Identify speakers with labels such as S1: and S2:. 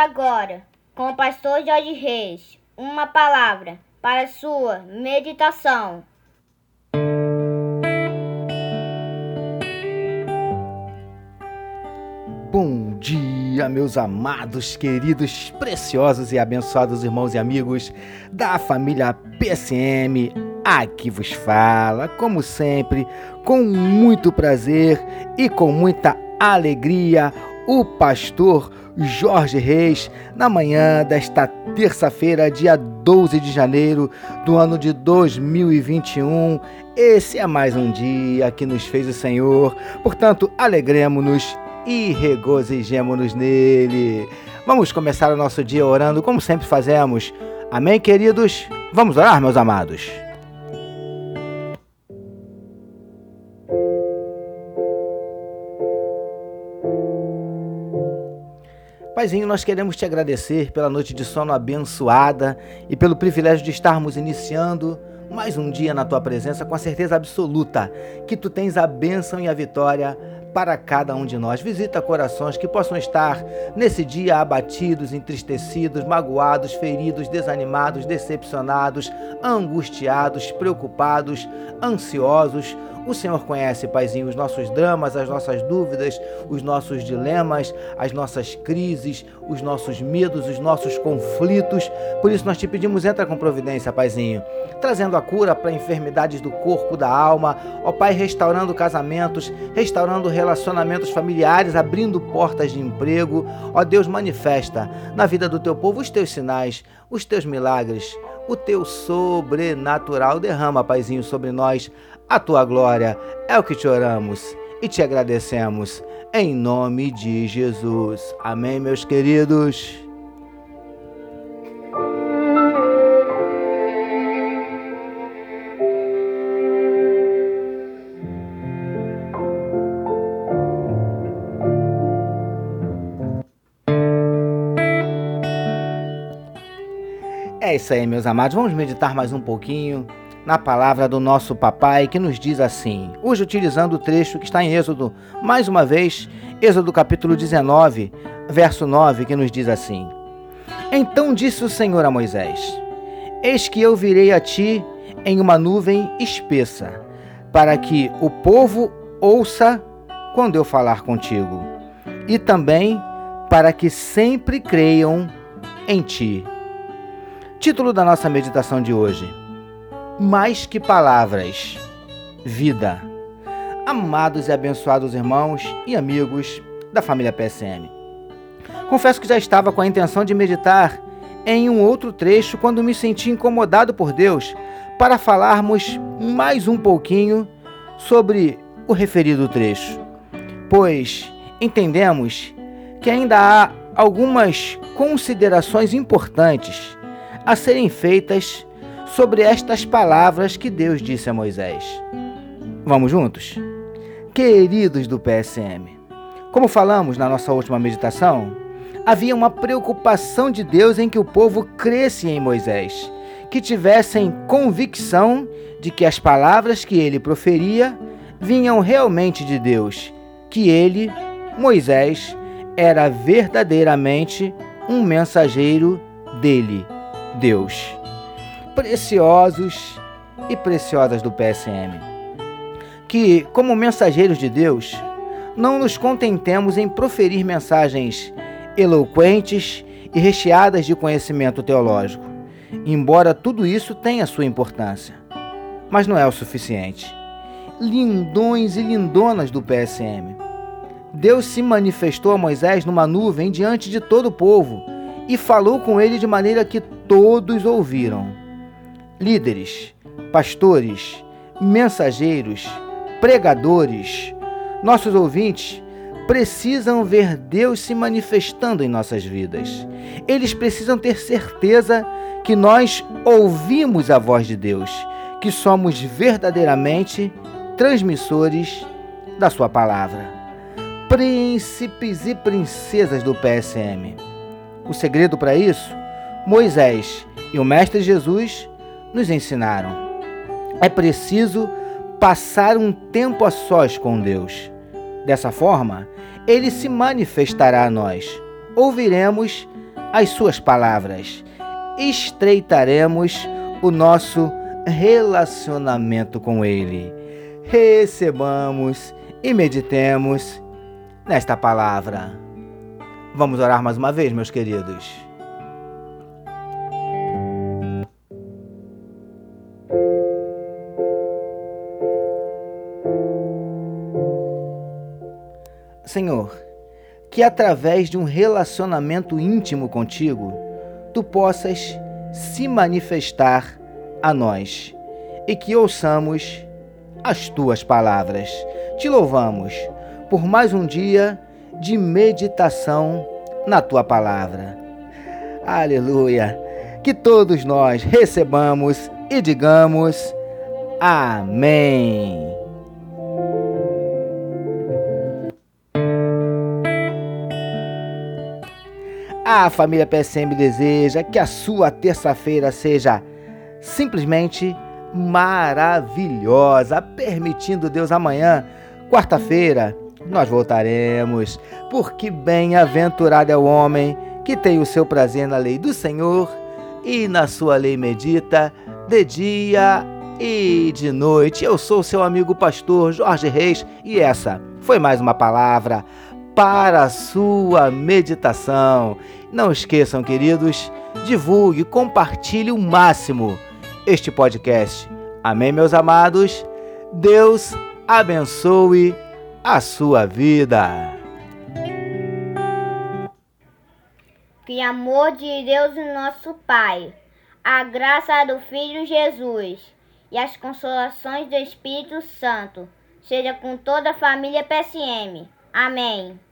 S1: Agora, com o pastor Jorge Reis, uma palavra para sua meditação.
S2: Bom dia, meus amados, queridos, preciosos e abençoados irmãos e amigos da família PSM. Aqui vos fala, como sempre, com muito prazer e com muita alegria, o pastor Jorge Reis, na manhã desta terça-feira, dia 12 de janeiro do ano de 2021. Esse é mais um dia que nos fez o Senhor, portanto, alegremos-nos e regozijemos-nos nele. Vamos começar o nosso dia orando como sempre fazemos. Amém, queridos? Vamos orar, meus amados. Paizinho, nós queremos te agradecer pela noite de sono abençoada e pelo privilégio de estarmos iniciando mais um dia na tua presença com a certeza absoluta que tu tens a bênção e a vitória para cada um de nós. Visita corações que possam estar nesse dia abatidos, entristecidos, magoados, feridos, desanimados, decepcionados, angustiados, preocupados, ansiosos o Senhor conhece, Paizinho, os nossos dramas, as nossas dúvidas, os nossos dilemas, as nossas crises, os nossos medos, os nossos conflitos. Por isso nós te pedimos, entra com providência, Paizinho, trazendo a cura para enfermidades do corpo, da alma. Ó Pai, restaurando casamentos, restaurando relacionamentos familiares, abrindo portas de emprego. Ó Deus, manifesta na vida do teu povo os teus sinais, os teus milagres, o teu sobrenatural. Derrama, Paizinho, sobre nós a tua glória. É o que te oramos e te agradecemos. Em nome de Jesus. Amém, meus queridos. É isso aí, meus amados. Vamos meditar mais um pouquinho na palavra do nosso papai que nos diz assim, hoje utilizando o trecho que está em Êxodo, mais uma vez, Êxodo capítulo 19, verso 9, que nos diz assim: Então disse o Senhor a Moisés: Eis que eu virei a ti em uma nuvem espessa, para que o povo ouça quando eu falar contigo, e também para que sempre creiam em ti. Título da nossa meditação de hoje: mais que palavras, vida. Amados e abençoados irmãos e amigos da família PSM. Confesso que já estava com a intenção de meditar em um outro trecho quando me senti incomodado por Deus para falarmos mais um pouquinho sobre o referido trecho, pois entendemos que ainda há algumas considerações importantes a serem feitas sobre estas palavras que Deus disse a Moisés. Vamos juntos? Queridos do PSM, como falamos na nossa última meditação, havia uma preocupação de Deus em que o povo cresce em Moisés, que tivessem convicção de que as palavras que ele proferia vinham realmente de Deus, que ele, Moisés, era verdadeiramente um mensageiro dele, Deus preciosos e preciosas do PSM. Que, como mensageiros de Deus, não nos contentemos em proferir mensagens eloquentes e recheadas de conhecimento teológico, embora tudo isso tenha sua importância. Mas não é o suficiente. Lindões e lindonas do PSM. Deus se manifestou a Moisés numa nuvem diante de todo o povo e falou com ele de maneira que todos ouviram líderes, pastores, mensageiros, pregadores, nossos ouvintes precisam ver Deus se manifestando em nossas vidas. Eles precisam ter certeza que nós ouvimos a voz de Deus, que somos verdadeiramente transmissores da Sua palavra. Príncipes e princesas do PSM. O segredo para isso? Moisés e o Mestre Jesus nos ensinaram. É preciso passar um tempo a sós com Deus. Dessa forma, ele se manifestará a nós. Ouviremos as suas palavras, estreitaremos o nosso relacionamento com Ele. Recebamos e meditemos nesta palavra. Vamos orar mais uma vez, meus queridos. Senhor, que através de um relacionamento íntimo contigo, tu possas se manifestar a nós e que ouçamos as tuas palavras. Te louvamos por mais um dia de meditação na tua palavra. Aleluia! Que todos nós recebamos e digamos Amém. A família PSM deseja que a sua terça-feira seja simplesmente maravilhosa, permitindo Deus amanhã, quarta-feira, nós voltaremos, porque bem-aventurado é o homem que tem o seu prazer na lei do Senhor e na sua lei medita de dia e de noite. Eu sou seu amigo pastor Jorge Reis e essa foi mais uma palavra para a sua meditação. Não esqueçam, queridos, divulgue, compartilhe o máximo este podcast. Amém, meus amados? Deus abençoe a sua vida.
S1: Que amor de Deus, nosso Pai, a graça do Filho Jesus e as consolações do Espírito Santo seja com toda a família PSM. Amém.